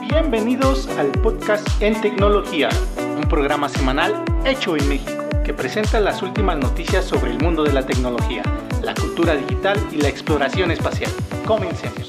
Bienvenidos al podcast En Tecnología, un programa semanal hecho en México que presenta las últimas noticias sobre el mundo de la tecnología, la cultura digital y la exploración espacial. Comencemos.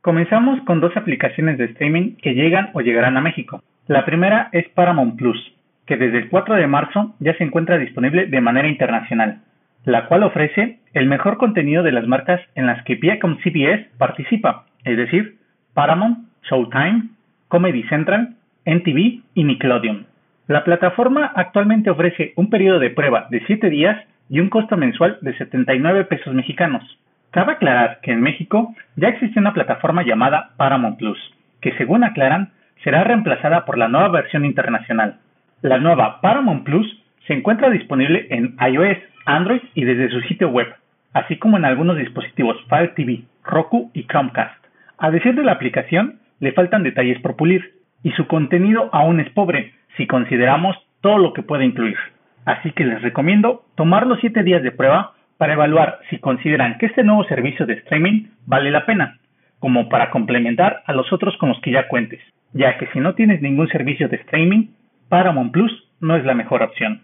Comenzamos con dos aplicaciones de streaming que llegan o llegarán a México. La primera es Paramount Plus, que desde el 4 de marzo ya se encuentra disponible de manera internacional, la cual ofrece el mejor contenido de las marcas en las que Viacom CBS participa, es decir, Paramount, Showtime, Comedy Central, NTV y Nickelodeon. La plataforma actualmente ofrece un periodo de prueba de 7 días y un costo mensual de 79 pesos mexicanos. Cabe aclarar que en México ya existe una plataforma llamada Paramount Plus, que según aclaran será reemplazada por la nueva versión internacional. La nueva Paramount Plus se encuentra disponible en iOS, Android y desde su sitio web, así como en algunos dispositivos Fire TV, Roku y Chromecast. A decir de la aplicación, le faltan detalles por pulir, y su contenido aún es pobre si consideramos todo lo que puede incluir. Así que les recomiendo tomar los 7 días de prueba para evaluar si consideran que este nuevo servicio de streaming vale la pena, como para complementar a los otros con los que ya cuentes, ya que si no tienes ningún servicio de streaming, Paramount Plus no es la mejor opción.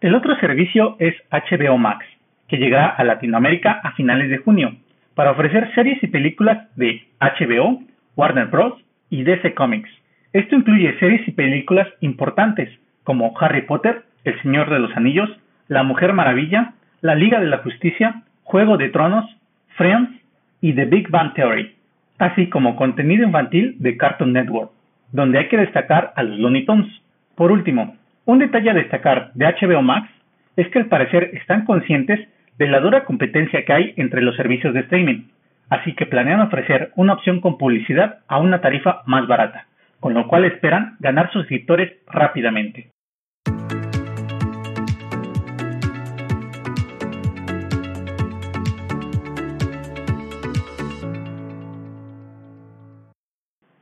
El otro servicio es HBO Max, que llegará a Latinoamérica a finales de junio, para ofrecer series y películas de HBO, Warner Bros. y DC Comics. Esto incluye series y películas importantes como Harry Potter, El Señor de los Anillos, La Mujer Maravilla, La Liga de la Justicia, Juego de Tronos, Friends y The Big Bang Theory, así como contenido infantil de Cartoon Network, donde hay que destacar a los Looney Tunes. Por último, un detalle a destacar de HBO Max es que al parecer están conscientes de la dura competencia que hay entre los servicios de streaming, así que planean ofrecer una opción con publicidad a una tarifa más barata, con lo cual esperan ganar suscriptores rápidamente.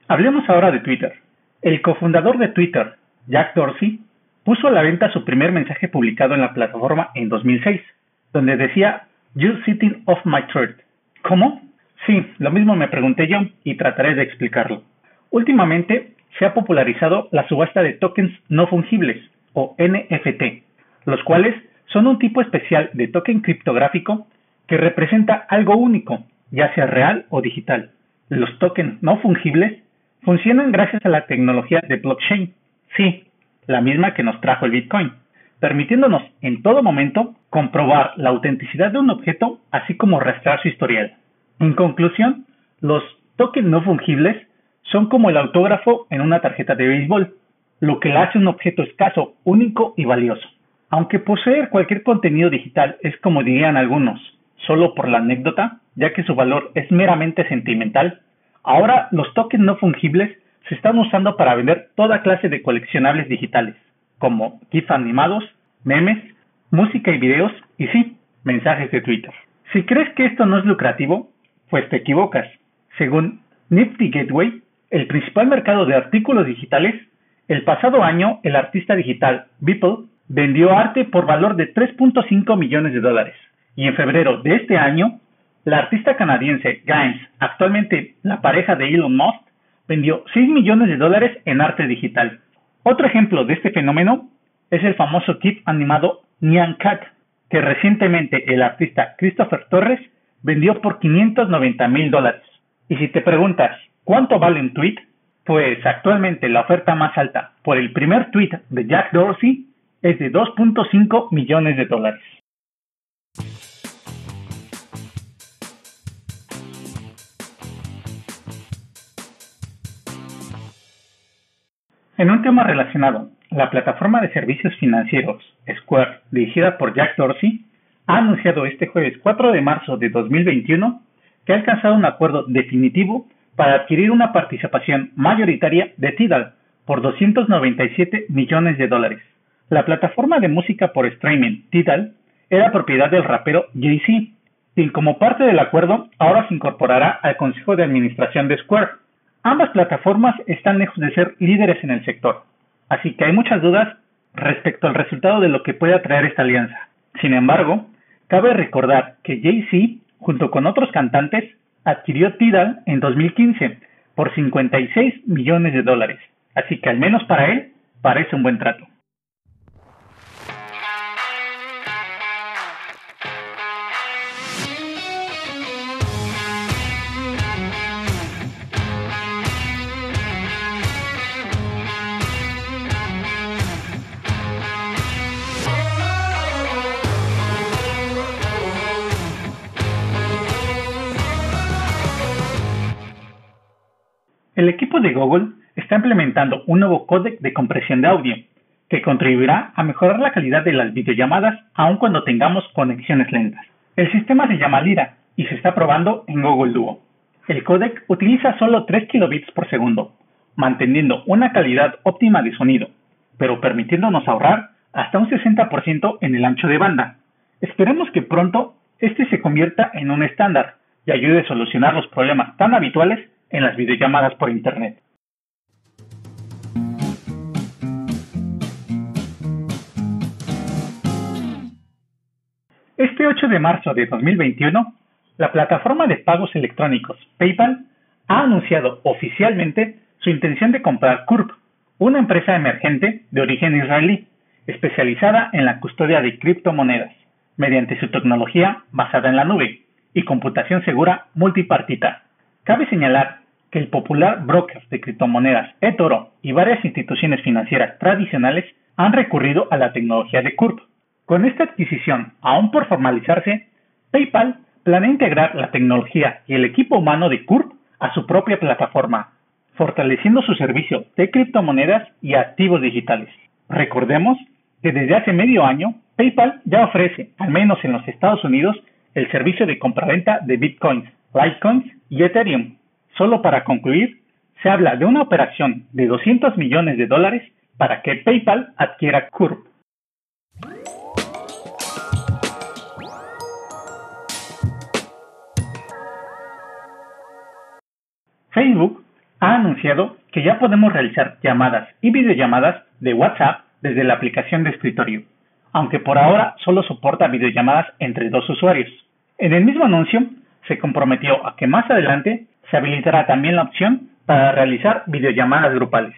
Hablemos ahora de Twitter. El cofundador de Twitter, Jack Dorsey, puso a la venta su primer mensaje publicado en la plataforma en 2006, donde decía You're sitting off my thread. ¿Cómo? Sí, lo mismo me pregunté yo y trataré de explicarlo. Últimamente se ha popularizado la subasta de tokens no fungibles o NFT, los cuales son un tipo especial de token criptográfico que representa algo único, ya sea real o digital. Los tokens no fungibles funcionan gracias a la tecnología de blockchain. Sí, la misma que nos trajo el Bitcoin, permitiéndonos en todo momento comprobar la autenticidad de un objeto, así como rastrear su historial. En conclusión, los tokens no fungibles son como el autógrafo en una tarjeta de béisbol, lo que la hace un objeto escaso, único y valioso. Aunque poseer cualquier contenido digital es como dirían algunos, solo por la anécdota, ya que su valor es meramente sentimental, ahora los tokens no fungibles se están usando para vender toda clase de coleccionables digitales, como GIF animados, memes, música y videos, y sí, mensajes de Twitter. Si crees que esto no es lucrativo, pues te equivocas. Según Nifty Gateway, el principal mercado de artículos digitales, el pasado año el artista digital Beeple vendió arte por valor de 3.5 millones de dólares. Y en febrero de este año, la artista canadiense Gaines, actualmente la pareja de Elon Musk, vendió 6 millones de dólares en arte digital. Otro ejemplo de este fenómeno es el famoso kit animado Nyan Cat, que recientemente el artista Christopher Torres vendió por 590 mil dólares. Y si te preguntas, ¿cuánto vale un tweet? Pues actualmente la oferta más alta por el primer tweet de Jack Dorsey es de 2.5 millones de dólares. En un tema relacionado, la plataforma de servicios financieros Square, dirigida por Jack Dorsey, ha anunciado este jueves 4 de marzo de 2021 que ha alcanzado un acuerdo definitivo para adquirir una participación mayoritaria de Tidal por 297 millones de dólares. La plataforma de música por streaming Tidal era propiedad del rapero Jay-Z, quien como parte del acuerdo ahora se incorporará al consejo de administración de Square. Ambas plataformas están lejos de ser líderes en el sector, así que hay muchas dudas respecto al resultado de lo que puede atraer esta alianza. Sin embargo, cabe recordar que Jay-Z, junto con otros cantantes, adquirió Tidal en 2015 por 56 millones de dólares, así que al menos para él parece un buen trato. El equipo de Google está implementando un nuevo códec de compresión de audio que contribuirá a mejorar la calidad de las videollamadas aun cuando tengamos conexiones lentas. El sistema se llama Lira y se está probando en Google Duo. El códec utiliza solo 3 kilobits por segundo, manteniendo una calidad óptima de sonido, pero permitiéndonos ahorrar hasta un 60% en el ancho de banda. Esperemos que pronto este se convierta en un estándar y ayude a solucionar los problemas tan habituales en las videollamadas por Internet. Este 8 de marzo de 2021, la plataforma de pagos electrónicos PayPal ha anunciado oficialmente su intención de comprar Curp, una empresa emergente de origen israelí, especializada en la custodia de criptomonedas, mediante su tecnología basada en la nube y computación segura multipartita. Cabe señalar que el popular broker de criptomonedas eToro y varias instituciones financieras tradicionales han recurrido a la tecnología de Curve. Con esta adquisición, aún por formalizarse, PayPal planea integrar la tecnología y el equipo humano de Curve a su propia plataforma, fortaleciendo su servicio de criptomonedas y activos digitales. Recordemos que desde hace medio año, PayPal ya ofrece, al menos en los Estados Unidos, el servicio de compraventa de Bitcoins, Litecoins y Ethereum. Solo para concluir, se habla de una operación de 200 millones de dólares para que PayPal adquiera Curve. Facebook ha anunciado que ya podemos realizar llamadas y videollamadas de WhatsApp desde la aplicación de escritorio, aunque por ahora solo soporta videollamadas entre dos usuarios. En el mismo anuncio, se comprometió a que más adelante se habilitará también la opción para realizar videollamadas grupales.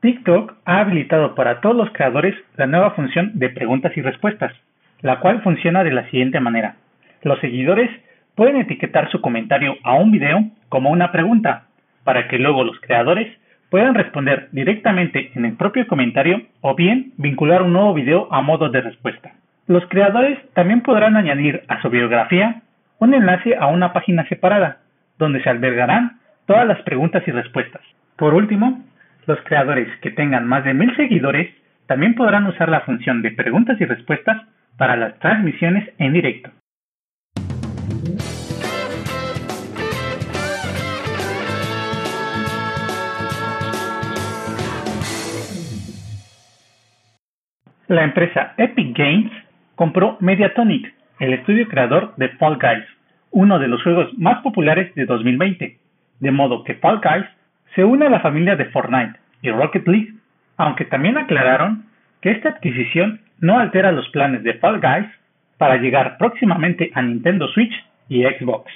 TikTok ha habilitado para todos los creadores la nueva función de preguntas y respuestas, la cual funciona de la siguiente manera. Los seguidores pueden etiquetar su comentario a un video como una pregunta, para que luego los creadores puedan responder directamente en el propio comentario o bien vincular un nuevo video a modo de respuesta. Los creadores también podrán añadir a su biografía un enlace a una página separada, donde se albergarán todas las preguntas y respuestas. Por último, los creadores que tengan más de mil seguidores también podrán usar la función de preguntas y respuestas para las transmisiones en directo. La empresa Epic Games compró Mediatonic, el estudio creador de Fall Guys, uno de los juegos más populares de 2020, de modo que Fall Guys se une a la familia de Fortnite y Rocket League, aunque también aclararon que esta adquisición no altera los planes de Fall Guys para llegar próximamente a Nintendo Switch y Xbox.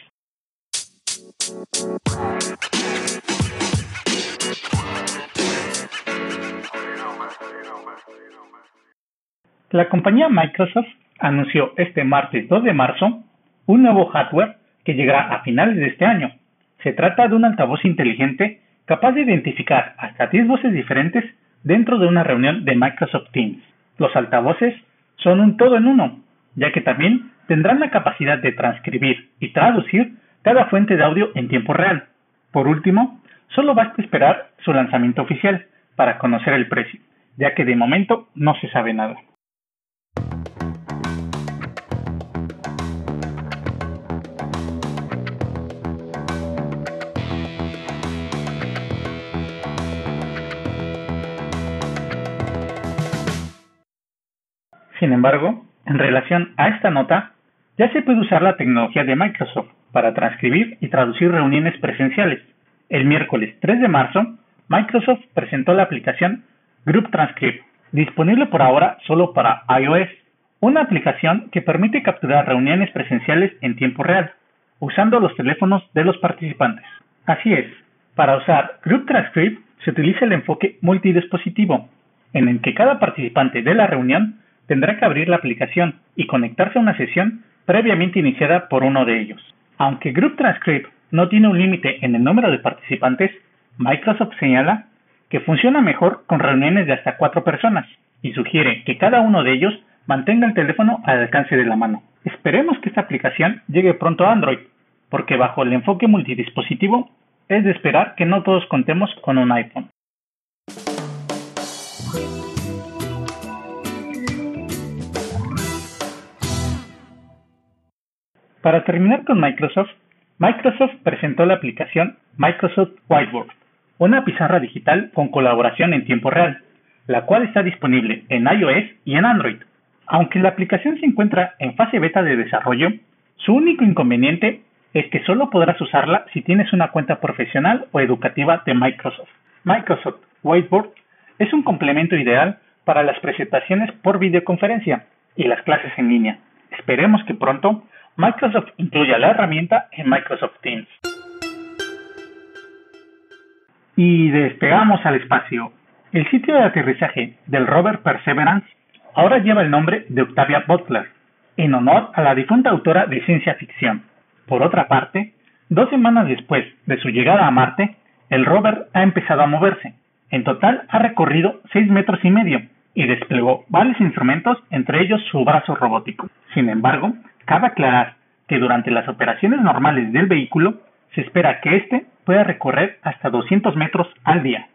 La compañía Microsoft anunció este martes 2 de marzo un nuevo hardware que llegará a finales de este año. Se trata de un altavoz inteligente capaz de identificar hasta 10 voces diferentes dentro de una reunión de Microsoft Teams. Los altavoces son un todo en uno, ya que también tendrán la capacidad de transcribir y traducir cada fuente de audio en tiempo real. Por último, solo basta esperar su lanzamiento oficial para conocer el precio, ya que de momento no se sabe nada. Sin embargo, en relación a esta nota, ya se puede usar la tecnología de Microsoft para transcribir y traducir reuniones presenciales. El miércoles 3 de marzo, Microsoft presentó la aplicación Group Transcript, disponible por ahora solo para iOS, una aplicación que permite capturar reuniones presenciales en tiempo real, usando los teléfonos de los participantes. Así es, para usar Group Transcript se utiliza el enfoque multidispositivo, en el que cada participante de la reunión tendrá que abrir la aplicación y conectarse a una sesión previamente iniciada por uno de ellos. Aunque Group Transcript no tiene un límite en el número de participantes, Microsoft señala que funciona mejor con reuniones de hasta cuatro personas y sugiere que cada uno de ellos mantenga el teléfono al alcance de la mano. Esperemos que esta aplicación llegue pronto a Android, porque bajo el enfoque multidispositivo es de esperar que no todos contemos con un iPhone. Para terminar con Microsoft, Microsoft presentó la aplicación Microsoft Whiteboard, una pizarra digital con colaboración en tiempo real, la cual está disponible en iOS y en Android. Aunque la aplicación se encuentra en fase beta de desarrollo, su único inconveniente es que solo podrás usarla si tienes una cuenta profesional o educativa de Microsoft. Microsoft Whiteboard es un complemento ideal para las presentaciones por videoconferencia y las clases en línea. Esperemos que pronto Microsoft incluye la herramienta en Microsoft Teams. Y despegamos al espacio. El sitio de aterrizaje del rover Perseverance ahora lleva el nombre de Octavia Butler, en honor a la difunta autora de ciencia ficción. Por otra parte, dos semanas después de su llegada a Marte, el rover ha empezado a moverse. En total ha recorrido 6 metros y medio y desplegó varios instrumentos, entre ellos su brazo robótico. Sin embargo, Cabe aclarar que durante las operaciones normales del vehículo se espera que éste pueda recorrer hasta 200 metros al día.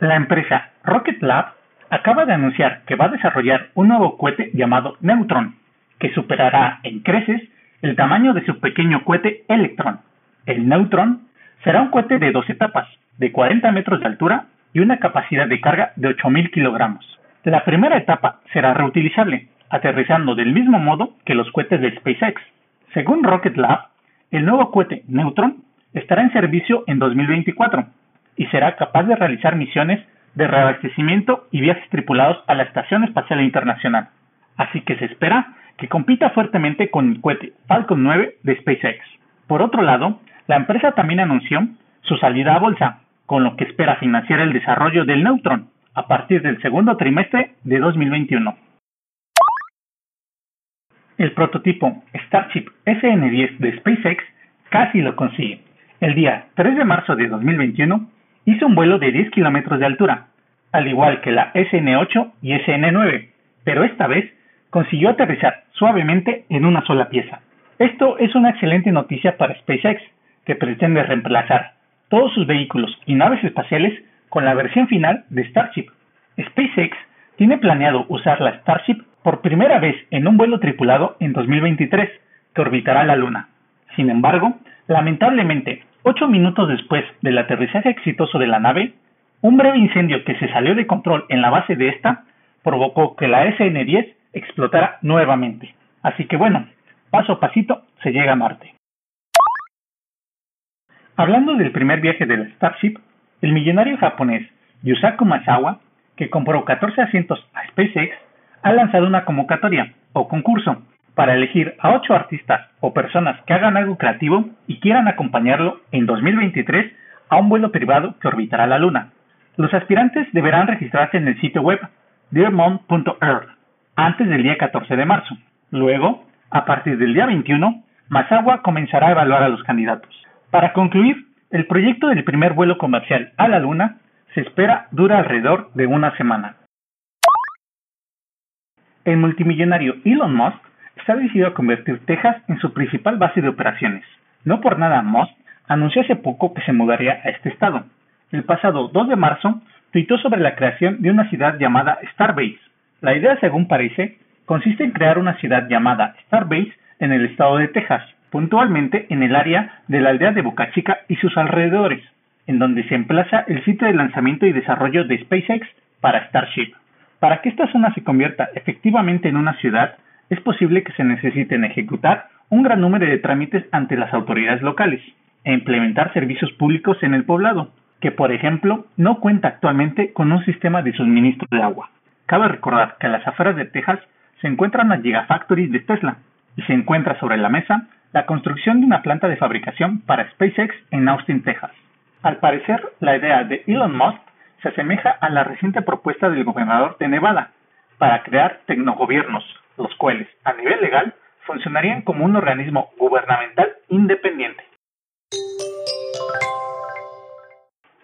La empresa Rocket Lab acaba de anunciar que va a desarrollar un nuevo cohete llamado Neutron, que superará en creces el tamaño de su pequeño cohete Electron. El Neutron será un cohete de dos etapas, de 40 metros de altura y una capacidad de carga de 8.000 kilogramos. La primera etapa será reutilizable, aterrizando del mismo modo que los cohetes de SpaceX. Según Rocket Lab, el nuevo cohete Neutron estará en servicio en 2024 y será capaz de realizar misiones de reabastecimiento y viajes tripulados a la Estación Espacial Internacional. Así que se espera que compita fuertemente con el cohete Falcon 9 de SpaceX. Por otro lado, la empresa también anunció su salida a bolsa, con lo que espera financiar el desarrollo del Neutron a partir del segundo trimestre de 2021. El prototipo Starship SN10 de SpaceX casi lo consigue. El día 3 de marzo de 2021 hizo un vuelo de 10 kilómetros de altura, al igual que la SN8 y SN9, pero esta vez consiguió aterrizar suavemente en una sola pieza. Esto es una excelente noticia para SpaceX, que pretende reemplazar todos sus vehículos y naves espaciales con la versión final de Starship. SpaceX tiene planeado usar la Starship por primera vez en un vuelo tripulado en 2023, que orbitará la Luna. Sin embargo, lamentablemente, ocho minutos después del aterrizaje exitoso de la nave, un breve incendio que se salió de control en la base de esta provocó que la SN-10 explotara nuevamente. Así que bueno, paso a pasito se llega a Marte. Hablando del primer viaje del Starship, el millonario japonés Yusaku Masawa, que compró 14 asientos a SpaceX, ha lanzado una convocatoria o concurso para elegir a ocho artistas o personas que hagan algo creativo y quieran acompañarlo en 2023 a un vuelo privado que orbitará la Luna. Los aspirantes deberán registrarse en el sitio web dearmon.earth antes del día 14 de marzo. Luego, a partir del día 21, Masawa comenzará a evaluar a los candidatos. Para concluir, el proyecto del primer vuelo comercial a la Luna se espera dura alrededor de una semana. El multimillonario Elon Musk está decidido a convertir Texas en su principal base de operaciones. No por nada, Musk anunció hace poco que se mudaría a este estado. El pasado 2 de marzo, tuitó sobre la creación de una ciudad llamada Starbase. La idea, según parece, consiste en crear una ciudad llamada Starbase en el estado de Texas, puntualmente en el área de la aldea de Boca Chica y sus alrededores, en donde se emplaza el sitio de lanzamiento y desarrollo de SpaceX para Starship. Para que esta zona se convierta efectivamente en una ciudad, es posible que se necesiten ejecutar un gran número de trámites ante las autoridades locales e implementar servicios públicos en el poblado, que por ejemplo no cuenta actualmente con un sistema de suministro de agua. Cabe recordar que a las afueras de Texas se encuentran las Gigafactories de Tesla y se encuentra sobre la mesa la construcción de una planta de fabricación para SpaceX en Austin, Texas. Al parecer, la idea de Elon Musk se asemeja a la reciente propuesta del gobernador de Nevada para crear tecnogobiernos, los cuales, a nivel legal, funcionarían como un organismo gubernamental independiente.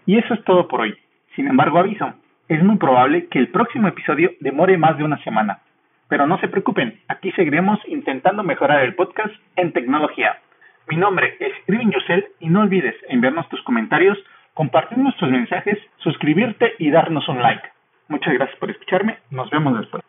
Y eso es todo por hoy. Sin embargo, aviso, es muy probable que el próximo episodio demore más de una semana. Pero no se preocupen, aquí seguiremos intentando mejorar el podcast en tecnología. Mi nombre es Irving Yusel y no olvides enviarnos tus comentarios, compartir nuestros mensajes, suscribirte y darnos un like. Muchas gracias por escucharme, nos vemos después.